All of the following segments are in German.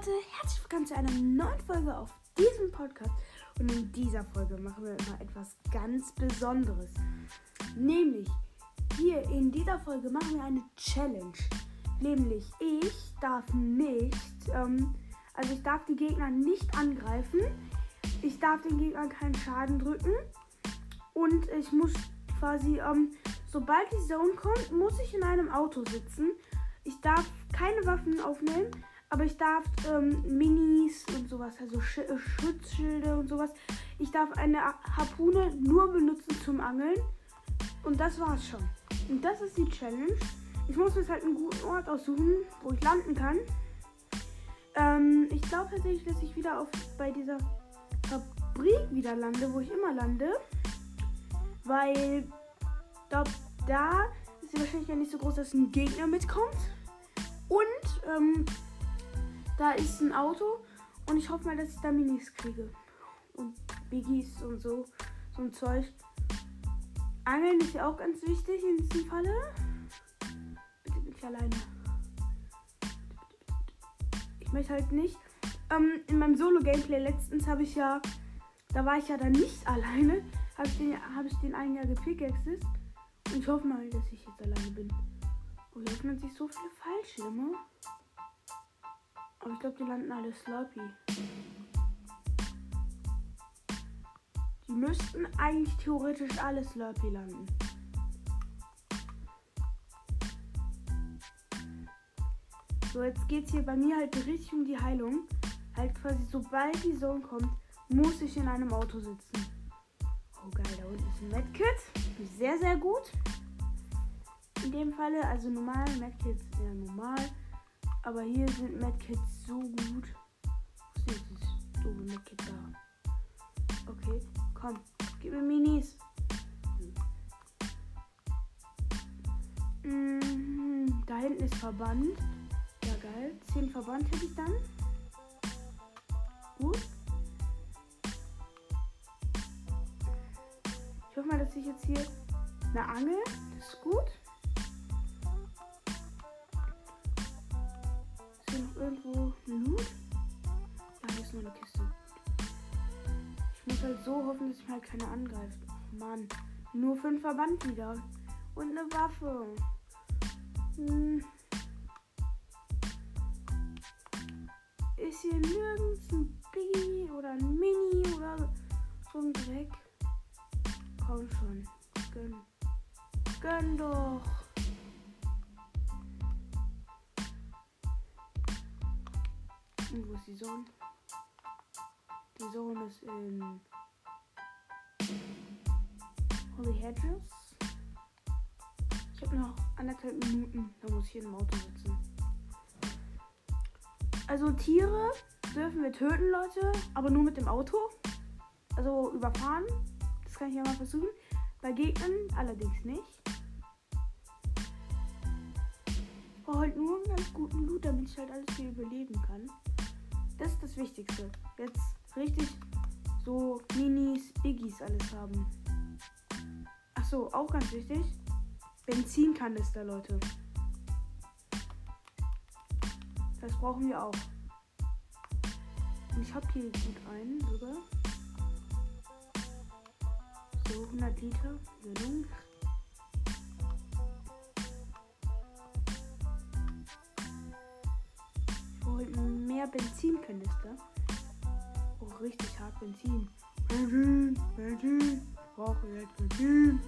Leute, herzlich willkommen zu einer neuen Folge auf diesem Podcast. Und in dieser Folge machen wir immer etwas ganz Besonderes. Nämlich, hier in dieser Folge machen wir eine Challenge. Nämlich, ich darf nicht, ähm, also ich darf die Gegner nicht angreifen. Ich darf den Gegnern keinen Schaden drücken. Und ich muss quasi, ähm, sobald die Zone kommt, muss ich in einem Auto sitzen. Ich darf keine Waffen aufnehmen. Aber ich darf ähm, Minis und sowas, also Sch äh, Schutzschilde und sowas. Ich darf eine Harpune nur benutzen zum Angeln. Und das war's schon. Und das ist die Challenge. Ich muss jetzt halt einen guten Ort aussuchen, wo ich landen kann. Ähm, ich glaube tatsächlich, dass ich wieder auf, bei dieser Fabrik wieder lande, wo ich immer lande. Weil da, da ist die Wahrscheinlichkeit nicht so groß, dass ein Gegner mitkommt. Und ähm, da ist ein Auto und ich hoffe mal, dass ich da Minis kriege. Und Biggies und so. So ein Zeug. Angeln ist ja auch ganz wichtig in diesem Falle. Bitte bin ich alleine. Ich möchte halt nicht. Ähm, in meinem Solo-Gameplay letztens habe ich ja. Da war ich ja dann nicht alleine. Habe ich, den, hab ich den einen Jahr gepickaxed. Und ich hoffe mal, dass ich jetzt alleine bin. Und hier öffnen sich so viele Fallschirme. Aber ich glaube, die landen alle Slurpee. Die müssten eigentlich theoretisch alle Slurpee landen. So, jetzt geht es hier bei mir halt richtig um die Heilung. Halt quasi, sobald die Zone kommt, muss ich in einem Auto sitzen. Oh geil, da unten ist ein Medkit. Sehr, sehr gut. In dem Falle, also normal, Medkits ja normal. Aber hier sind Medkits so gut. Wo ist dieses doofe Medkit da? Okay, komm, gib mir Minis. Mhm, da hinten ist Verband. Ja, geil. Zehn Verband hätte ich dann. Gut. Ich hoffe mal, dass ich jetzt hier eine Angel. Das ist gut. Irgendwo Loot? Ja, hier ist noch eine Kiste. Ich muss halt so hoffen, dass mich halt keiner angreift. Oh Mann. Nur fünf Verband wieder. Und eine Waffe. Hm. Ist hier nirgends ein Biggie oder ein Mini oder so ein Dreck? Komm schon. Gönn. Gönn doch. Und wo ist die Sonne? Die Sonne ist in Holy Hedges. Ich habe noch anderthalb Minuten, da muss ich in dem Auto sitzen. Also Tiere dürfen wir töten, Leute, aber nur mit dem Auto. Also überfahren. Das kann ich ja mal versuchen. Bei Gegnern allerdings nicht. Ich brauche halt nur einen ganz guten Loot, damit ich halt alles hier überleben kann. Das ist das Wichtigste. Jetzt richtig so Minis, Biggies alles haben. Achso, auch ganz wichtig. Benzinkanister, Leute. Das brauchen wir auch. Und ich habe hier gut einen sogar. So, 100 Liter. Gönnung. Mehr Benzinkanister. Oh, richtig hart Benzin. Benzin, Benzin. Brauche jetzt Benzin.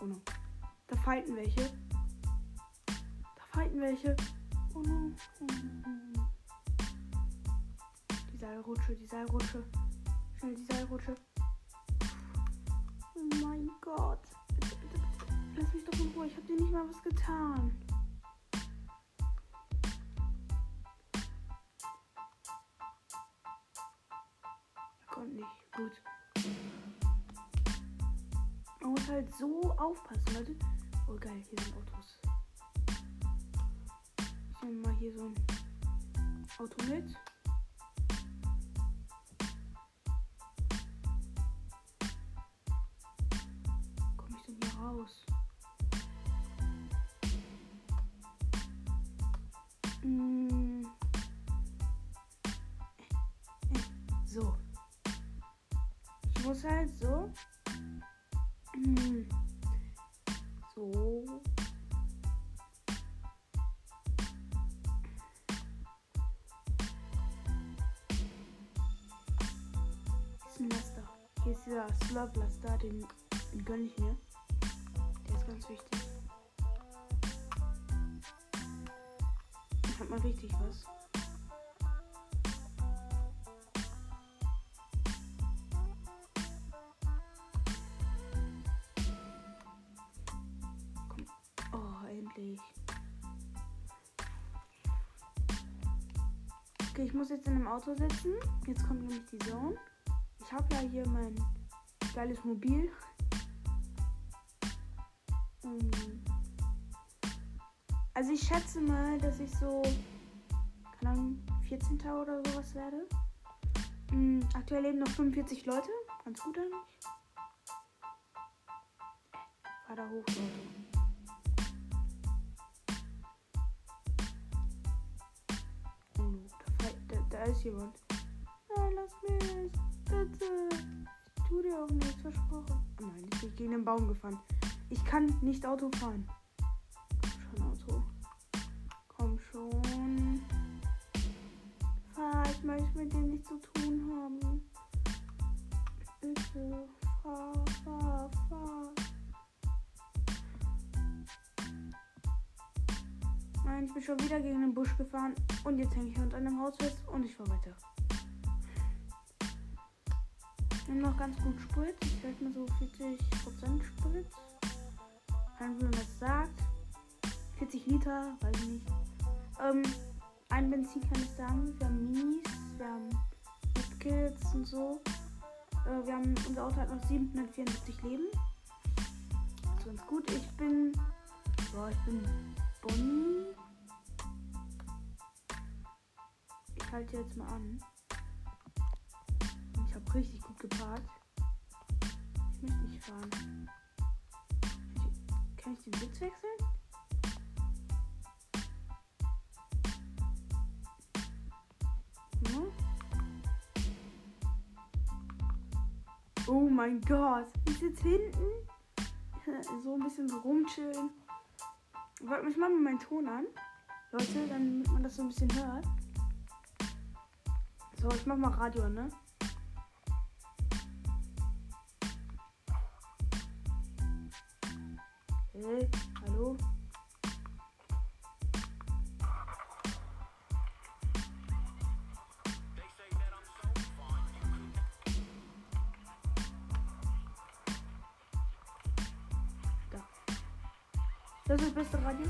Oh no. Da fighten welche. Da fighten welche. Oh no. Die Seilrutsche, die Seilrutsche. Schnell die Seilrutsche. Oh mein Gott. Mich doch in Ruhe. Ich habe dir nicht mal was getan. Er kommt nicht. Gut. Man muss halt so aufpassen, Leute. Oh geil, hier sind Autos. Ich nehme mal hier so ein Auto mit. Dieser Slurp Laster, den, den gönne ich mir. Der ist ganz wichtig. Hat man richtig was. Oh, endlich. Okay, ich muss jetzt in einem Auto sitzen. Jetzt kommt nämlich die Zone. Ich habe ja hier mein geiles Mobil. Ähm, Also ich schätze mal, dass ich so, keine Ahnung, 14. oder sowas werde. Mm, aktuell leben noch 45 Leute. Ganz gut eigentlich. Fahr da hoch, Leute. Oh da, da, da ist jemand. Nein, lass mich. Bitte. Ich tu dir auch nichts versprochen. Nein, ich bin gegen den Baum gefahren. Ich kann nicht Auto fahren. Schon Auto. Komm schon. Fahr, ich möchte mit dem nichts zu tun haben. Bitte. Fahr, fahr, fahr. Nein, ich bin schon wieder gegen den Busch gefahren. Und jetzt hänge ich unter einem Haus fest und ich fahr weiter. Ich nehme noch ganz gut Sprit. Ich sag mal so 40% Sprit. Kein wie man das sagt. 40 Liter, weiß ich nicht. Ähm, ein Benzinkanister haben wir. Haben Minis, wir haben Medkits und so. Äh, wir haben, unser Auto hat noch 774 Leben. Ist ganz gut. Ich bin, boah, ich bin Bonnie. Ich halte jetzt mal an. Richtig gut geparkt. Ich möchte nicht fahren. Kann ich den Sitz wechseln? Hm? Oh mein Gott. Ich sitze hinten. So ein bisschen rumchillen. Warte, ich mach mal meinen Ton an. Leute, damit man das so ein bisschen hört. So, ich mach mal Radio, ne? Hey, hallo? Da. Das ist das beste Radio.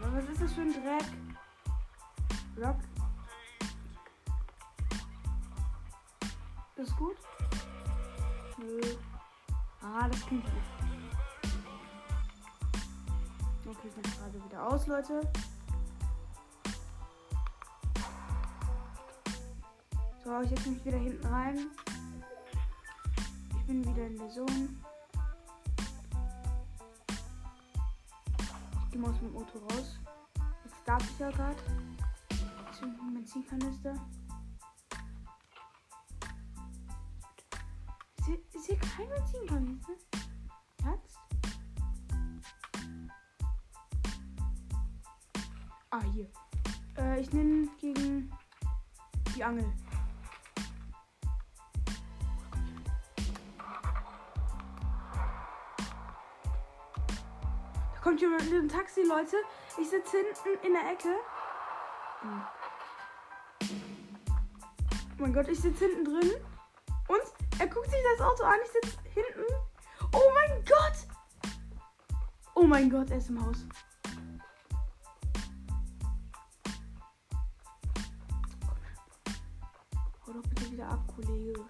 Was ist das für ein Dreck? Das ist gut? Nö. Ah, das klingt gut. Ich mach gerade wieder aus, Leute. So, ich setze mich wieder hinten rein. Ich bin wieder in der Zone. Ich gehe mal aus dem Auto raus. Jetzt darf ich ja gerade. Zünd einen Benzinkanister. Ist hier kein Benzinkanister? Ah, hier. Äh, ich nehme gegen die Angel. Da kommt jemand mit dem Taxi, Leute. Ich sitze hinten in der Ecke. Oh mein Gott, ich sitze hinten drin. Und er guckt sich das Auto an. Ich sitze hinten. Oh mein Gott! Oh mein Gott, er ist im Haus. Wieder ab, Kollege.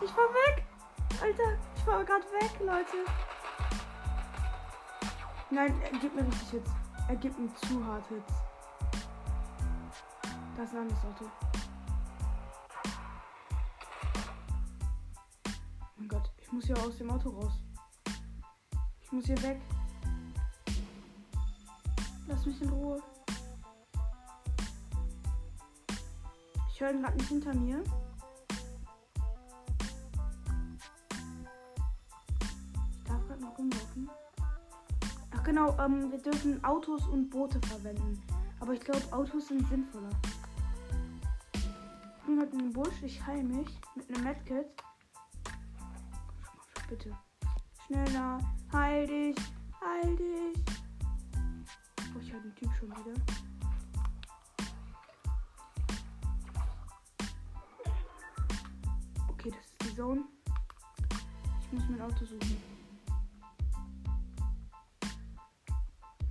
Ich fahr weg! Alter, ich fahr gerade weg, Leute. Nein, er gibt mir richtig Hits. Er gibt mir zu hart Hits. Das ein anderes Auto. Mein Gott, ich muss hier aus dem Auto raus. Ich muss hier weg. Lass mich in Ruhe. Ich höre ihn gerade nicht hinter mir. Ich darf gerade noch rumlaufen. Ach genau, ähm, wir dürfen Autos und Boote verwenden. Aber ich glaube, Autos sind sinnvoller. Ich bin halt in den Busch, ich heile mich mit einem Medkit. Bitte. Schneller. Heil dich. Heil dich. Oh, ich habe den Typ schon wieder. Zone. Ich muss mein Auto suchen.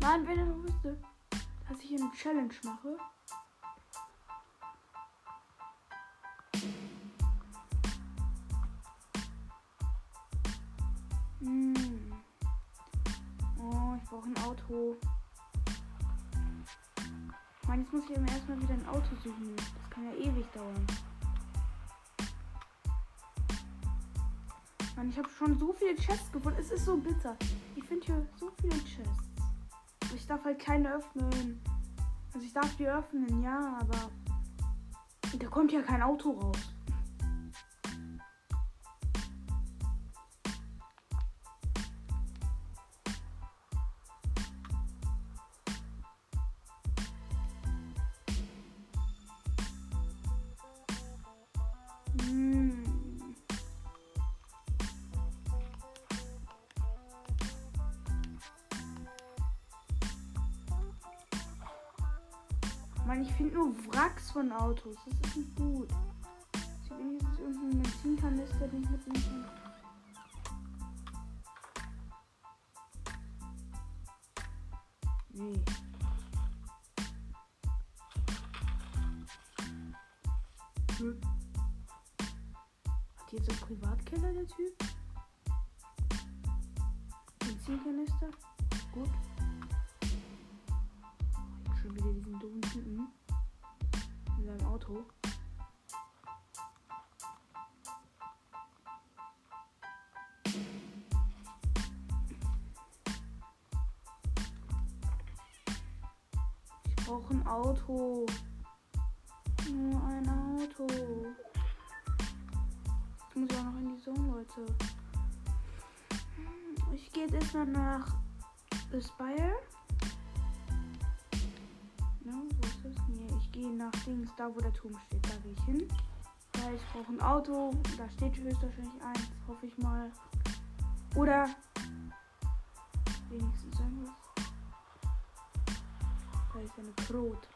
Mann, wenn er noch wüsste, dass ich eine Challenge mache. Hm. Oh, ich brauche ein Auto. Mann, jetzt muss ich aber erstmal wieder ein Auto suchen. Das kann ja ewig dauern. Mann, ich habe schon so viele Chests gefunden. Es ist so bitter. Ich finde hier so viele Chests. Aber ich darf halt keine öffnen. Also ich darf die öffnen, ja, aber da kommt ja kein Auto raus. Von Autos. Das ist nicht gut. Ich habe wenigstens irgendeinen Benzinkanister, den ich mitnehmen kann. Nee. Hm. Hat jetzt einen Privatkeller, der Typ? Benzinkanister? Gut. Oh, schon wieder diesen dummen Typen. In seinem Auto. Ich brauche ein Auto. Nur ein Auto. Jetzt muss ich auch noch in die Zone, Leute. Ich gehe jetzt erstmal nach Aspire. Gehe nach Dings, da wo der Turm steht. Da gehe ich hin. Weil ich brauche ein Auto. Da steht höchstwahrscheinlich eins, hoffe ich mal. Oder wenigstens irgendwas. Da ist eine Brot.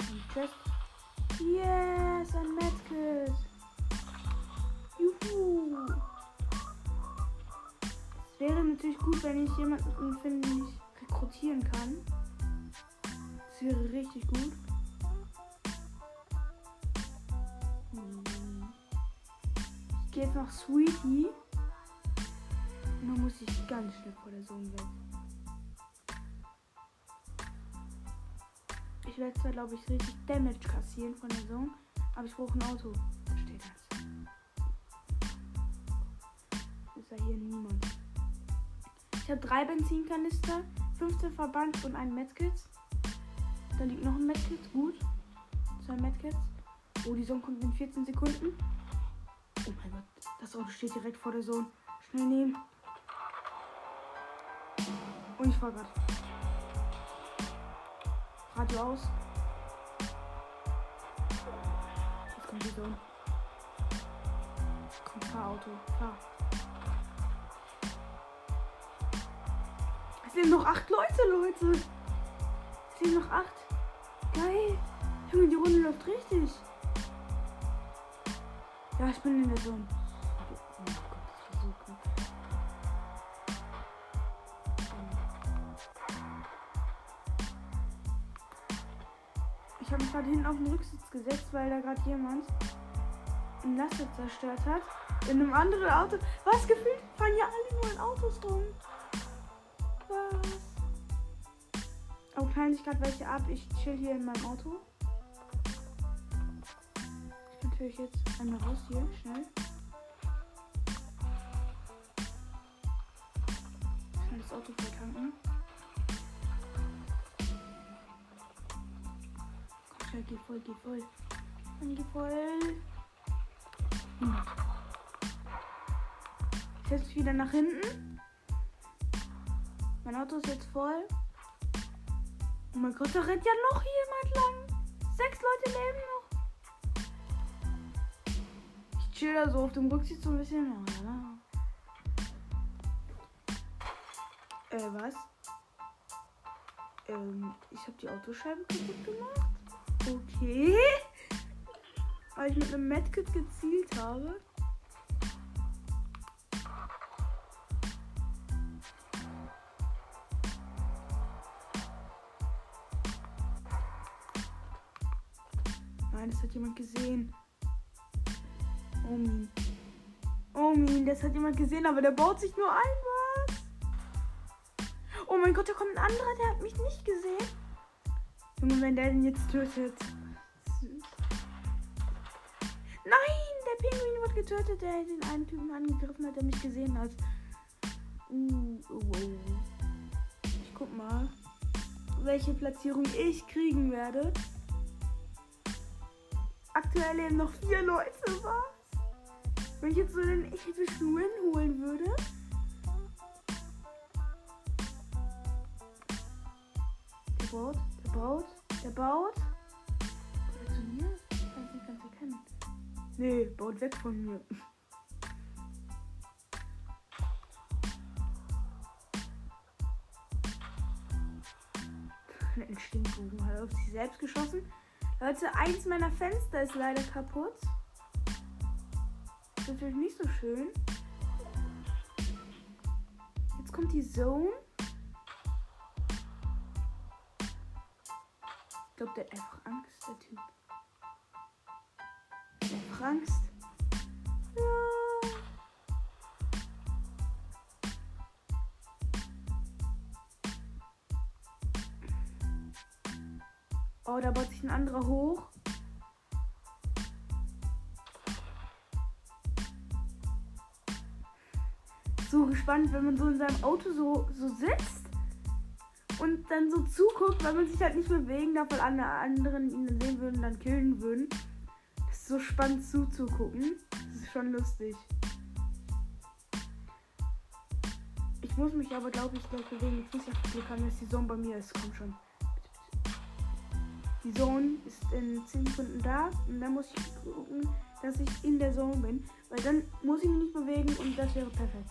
Ein Chest. Yes, ein Medkit. Juhu. Es wäre natürlich gut, wenn ich jemanden finde, den ich rekrutieren kann. Das wäre richtig gut. Hm. Ich gehe jetzt nach Sweetie. Und dann muss ich ganz schnell vor der Zone weg. Ich werde zwar, glaube ich, richtig Damage kassieren von der Zone, aber ich brauche ein Auto. Versteht das? Ist ja hier niemand. Ich habe drei Benzinkanister, 15 Verband und ein Medkit. Da liegt noch ein Medkit. Gut. Zwei Medkits. Oh, die Zone kommt in 14 Sekunden. Oh mein Gott. Das Auto steht direkt vor der Zone. Schnell nehmen. Und ich grad. Radio aus. Jetzt kommt die Zone. Komm, fahr Auto. Fahr. Es sind noch acht Leute, Leute. Es sind noch acht. Geil. Die Runde läuft richtig. Ja, ich bin in der Zone. Mein Gott, das war so gut. Ich habe mich gerade hinten auf den Rücksitz gesetzt, weil da gerade jemand ein Laster zerstört hat. In einem anderen Auto. Was gefühlt? Fahren ja alle nur in Autos rum. Was? Oh, knallen sich gerade welche ab. Ich chill hier in meinem Auto. Ich kann natürlich jetzt einmal raus hier, schnell. Schnell das Auto voll tanken. Komm schnell, geh voll, geh voll. Dann geh voll. 100. Ich setze mich wieder nach hinten. Mein Auto ist jetzt voll. Oh mein Gott, da rennt ja noch jemand lang. Sechs Leute leben noch. Ich chill da so auf dem Rücksitz so ein bisschen. Äh, was? Ähm, ich habe die Autoscheiben kaputt gemacht. Okay. Weil ich mit einem Medkit gezielt habe. Das hat jemand gesehen, aber der baut sich nur ein, was? Oh mein Gott, da kommt ein anderer, der hat mich nicht gesehen. Junge, wenn der den jetzt tötet. Nein, der Pinguin wird getötet, der den einen Typen angegriffen hat, der mich gesehen hat. Uh, oh. Ich guck mal, welche Platzierung ich kriegen werde. Aktuell leben noch vier Leute, was? Wenn ich jetzt so einen epischen Win holen würde. Der baut, der baut, der baut. Oder zu mir? Ich kann es nicht ganz erkennen. Nee, baut weg von mir. Ein Stinkbogen hat auf sich selbst geschossen. Leute, eins meiner Fenster ist leider kaputt. Ist natürlich nicht so schön. Jetzt kommt die Zone. Ich glaube, der hat einfach Angst, der Typ. Der hat Angst. Ja. Oh, da baut sich ein anderer hoch. So gespannt, wenn man so in seinem Auto so, so sitzt und dann so zuguckt, weil man sich halt nicht bewegen darf, weil alle anderen ihn sehen würden, dann killen würden. Das ist so spannend zuzugucken. Das ist schon lustig. Ich muss mich aber, glaube ich, gleich bewegen. Jetzt muss ich auf Glück haben, dass die Zone bei mir ist. Komm schon. Die Zone ist in 10 Sekunden da und dann muss ich gucken, dass ich in der Zone bin, weil dann muss ich mich nicht bewegen und das wäre perfekt.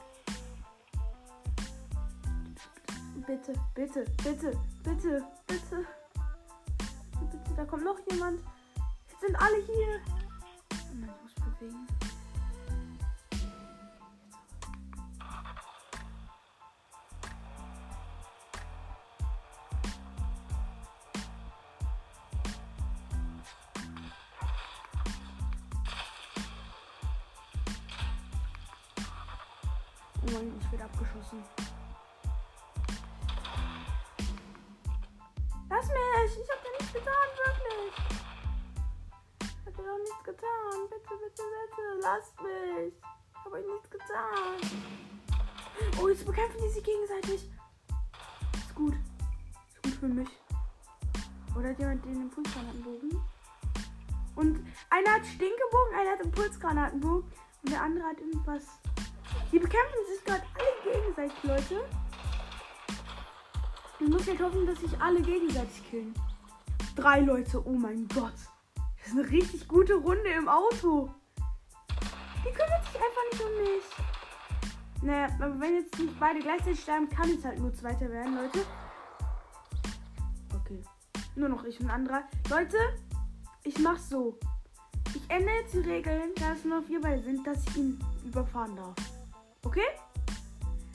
Bitte, bitte, bitte, bitte, bitte. Bitte, da kommt noch jemand. Jetzt sind alle hier. Ich muss bewegen. Oh, jetzt bekämpfen die sich gegenseitig. Ist gut. Ist gut für mich. Oder hat jemand den Impulsgranatenbogen? Und einer hat Stinkebogen, einer hat Impulsgranatenbogen und der andere hat irgendwas. Die bekämpfen sich gerade alle gegenseitig, Leute. Ich muss jetzt hoffen, dass sich alle gegenseitig killen. Drei Leute, oh mein Gott. Das ist eine richtig gute Runde im Auto. Die kümmert sich einfach nicht um mich. Naja, aber wenn jetzt nicht beide gleichzeitig sterben, kann es halt nur Zweiter werden, Leute. Okay. Nur noch ich und anderer. Leute, ich mach's so. Ich ändere jetzt die Regeln, da es nur wir beide sind, dass ich ihn überfahren darf. Okay?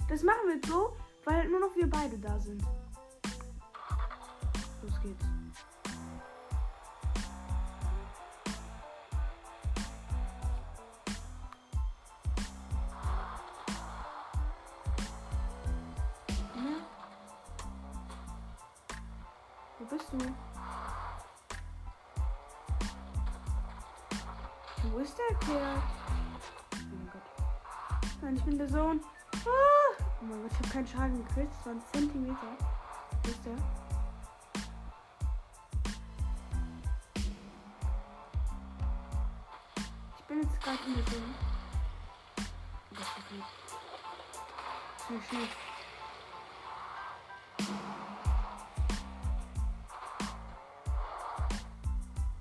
Das machen wir jetzt so, weil nur noch wir beide da sind. Los geht's. Schaden gekriegt. Das waren Zentimeter. Wo ist? Ich bin jetzt gerade in der Sonne. Das ist okay. Schnell, schnell.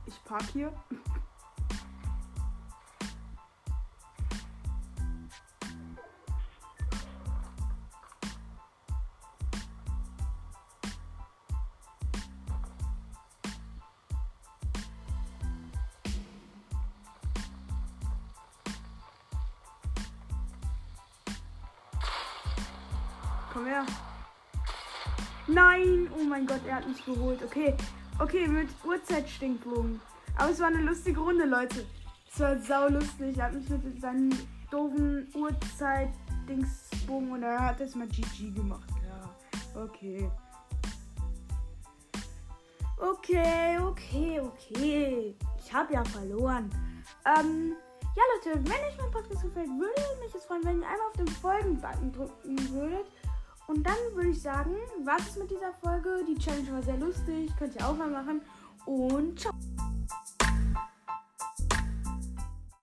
Ich park hier. Komm her. Nein! Oh mein Gott, er hat mich geholt. Okay. Okay, mit Uhrzeitstinkbogen. Aber es war eine lustige Runde, Leute. Es war sau lustig. Er hat mich mit seinem doofen Uhrzeit-Dingsbogen und er hat jetzt mal GG gemacht. Ja. Okay. Okay, okay, okay. Ich habe ja verloren. Ähm, ja, Leute, wenn euch mein Podcast gefällt, würde mich es freuen, wenn ihr einmal auf den Folgen-Button drücken würdet. Und dann würde ich sagen, was ist mit dieser Folge? Die Challenge war sehr lustig, könnt ihr auch mal machen. Und ciao.